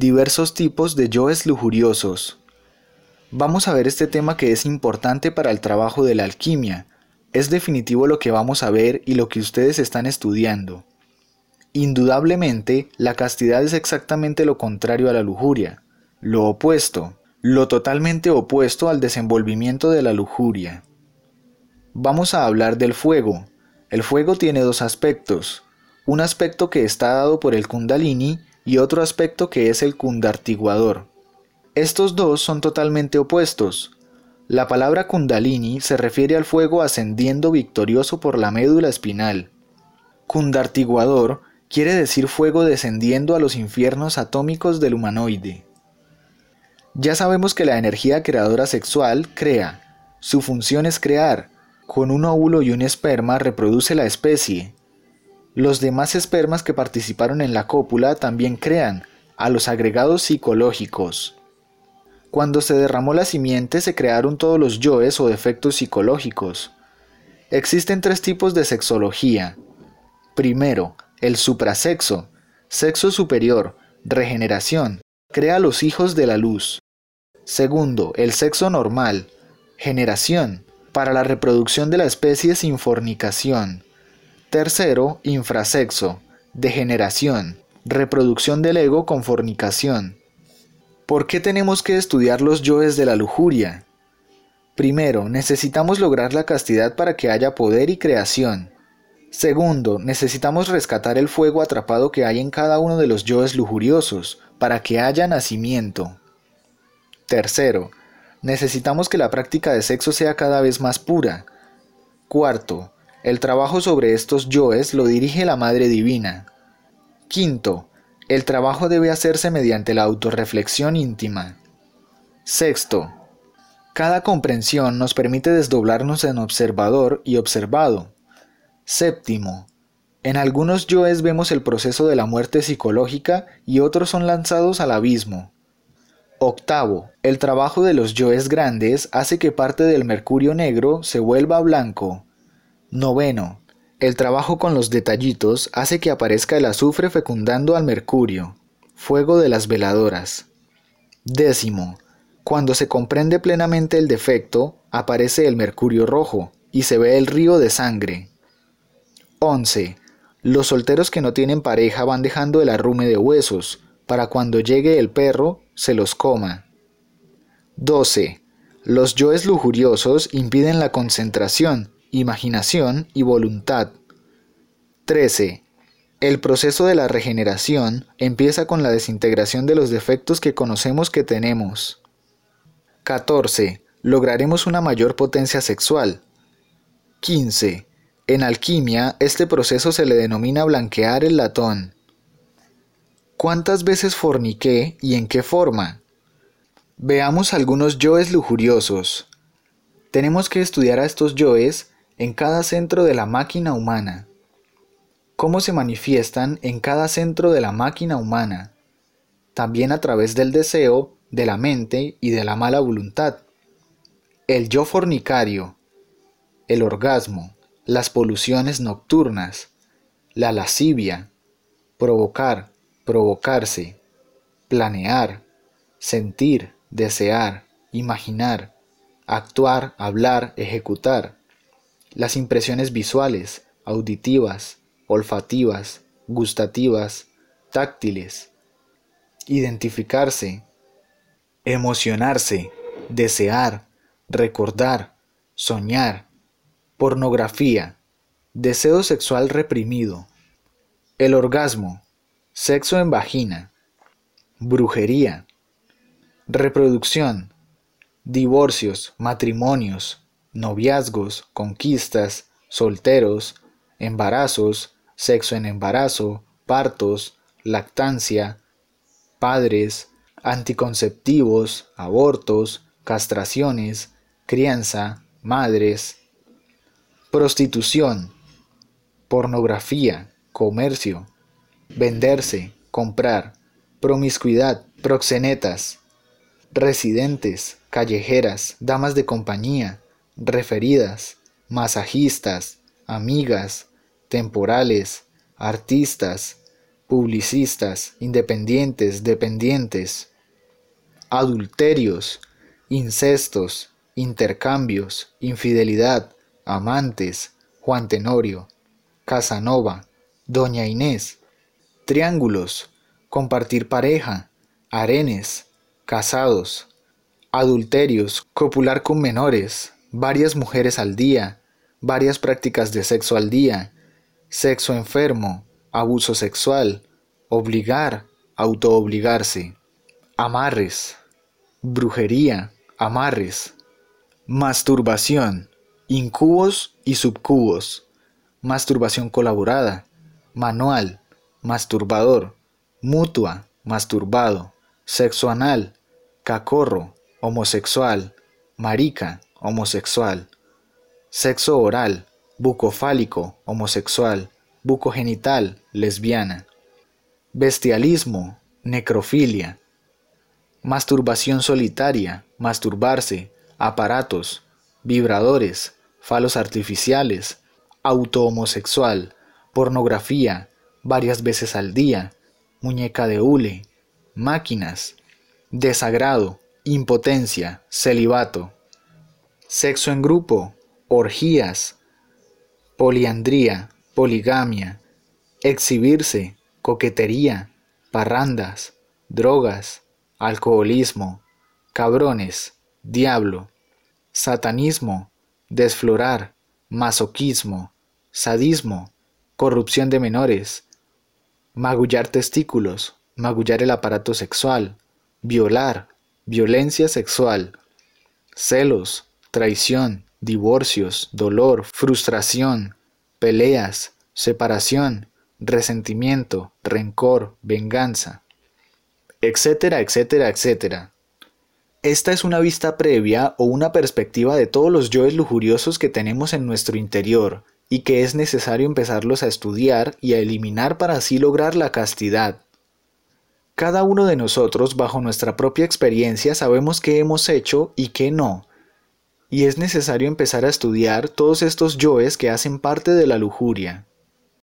Diversos tipos de yoes lujuriosos. Vamos a ver este tema que es importante para el trabajo de la alquimia. Es definitivo lo que vamos a ver y lo que ustedes están estudiando. Indudablemente, la castidad es exactamente lo contrario a la lujuria, lo opuesto, lo totalmente opuesto al desenvolvimiento de la lujuria. Vamos a hablar del fuego. El fuego tiene dos aspectos, un aspecto que está dado por el kundalini y otro aspecto que es el kundartiguador. Estos dos son totalmente opuestos. La palabra kundalini se refiere al fuego ascendiendo victorioso por la médula espinal. Kundartiguador quiere decir fuego descendiendo a los infiernos atómicos del humanoide. Ya sabemos que la energía creadora sexual crea. Su función es crear. Con un óvulo y un esperma reproduce la especie. Los demás espermas que participaron en la cópula también crean a los agregados psicológicos. Cuando se derramó la simiente se crearon todos los yoes o defectos psicológicos. Existen tres tipos de sexología. Primero, el suprasexo, sexo superior, regeneración, crea los hijos de la luz. Segundo, el sexo normal, generación, para la reproducción de la especie sin fornicación. Tercero, infrasexo, degeneración, reproducción del ego con fornicación. ¿Por qué tenemos que estudiar los yoes de la lujuria? Primero, necesitamos lograr la castidad para que haya poder y creación. Segundo, necesitamos rescatar el fuego atrapado que hay en cada uno de los yoes lujuriosos, para que haya nacimiento. Tercero, necesitamos que la práctica de sexo sea cada vez más pura. Cuarto, el trabajo sobre estos yoes lo dirige la Madre Divina. Quinto, el trabajo debe hacerse mediante la autorreflexión íntima. Sexto, cada comprensión nos permite desdoblarnos en observador y observado. Séptimo, en algunos yoes vemos el proceso de la muerte psicológica y otros son lanzados al abismo. Octavo, el trabajo de los yoes grandes hace que parte del mercurio negro se vuelva blanco. Noveno, el trabajo con los detallitos hace que aparezca el azufre fecundando al mercurio, fuego de las veladoras. Décimo, cuando se comprende plenamente el defecto, aparece el mercurio rojo y se ve el río de sangre. 11. Los solteros que no tienen pareja van dejando el arrume de huesos, para cuando llegue el perro se los coma. 12. Los yoes lujuriosos impiden la concentración, imaginación y voluntad. 13. El proceso de la regeneración empieza con la desintegración de los defectos que conocemos que tenemos. 14. Lograremos una mayor potencia sexual. 15. En alquimia, este proceso se le denomina blanquear el latón. ¿Cuántas veces forniqué y en qué forma? Veamos algunos yoes lujuriosos. Tenemos que estudiar a estos yoes en cada centro de la máquina humana. ¿Cómo se manifiestan en cada centro de la máquina humana? También a través del deseo, de la mente y de la mala voluntad. El yo fornicario, el orgasmo, las poluciones nocturnas, la lascivia, provocar, provocarse, planear, sentir, desear, imaginar, actuar, hablar, ejecutar, las impresiones visuales, auditivas, olfativas, gustativas, táctiles, identificarse, emocionarse, desear, recordar, soñar, Pornografía. Deseo sexual reprimido. El orgasmo. Sexo en vagina. Brujería. Reproducción. Divorcios, matrimonios, noviazgos, conquistas, solteros, embarazos, sexo en embarazo, partos, lactancia, padres, anticonceptivos, abortos, castraciones, crianza, madres, prostitución, pornografía, comercio, venderse, comprar, promiscuidad, proxenetas, residentes, callejeras, damas de compañía, referidas, masajistas, amigas, temporales, artistas, publicistas, independientes, dependientes, adulterios, incestos, intercambios, infidelidad, amantes, Juan Tenorio, Casanova, Doña Inés, triángulos, compartir pareja, arenes, casados, adulterios, copular con menores, varias mujeres al día, varias prácticas de sexo al día, sexo enfermo, abuso sexual, obligar, autoobligarse, amarres, brujería, amarres, masturbación, incubos y subcubos, masturbación colaborada, manual, masturbador, mutua, masturbado, sexo anal, cacorro, homosexual, marica, homosexual, sexo oral, bucofálico, homosexual, bucogenital, lesbiana, bestialismo, necrofilia, masturbación solitaria, masturbarse, aparatos, vibradores, falos artificiales, auto-homosexual, pornografía, varias veces al día, muñeca de hule, máquinas, desagrado, impotencia, celibato, sexo en grupo, orgías, poliandría, poligamia, exhibirse, coquetería, parrandas, drogas, alcoholismo, cabrones, diablo, satanismo, desflorar, masoquismo, sadismo, corrupción de menores, magullar testículos, magullar el aparato sexual, violar, violencia sexual, celos, traición, divorcios, dolor, frustración, peleas, separación, resentimiento, rencor, venganza, etcétera, etcétera, etcétera. Esta es una vista previa o una perspectiva de todos los yoes lujuriosos que tenemos en nuestro interior y que es necesario empezarlos a estudiar y a eliminar para así lograr la castidad. Cada uno de nosotros, bajo nuestra propia experiencia, sabemos qué hemos hecho y qué no, y es necesario empezar a estudiar todos estos yoes que hacen parte de la lujuria.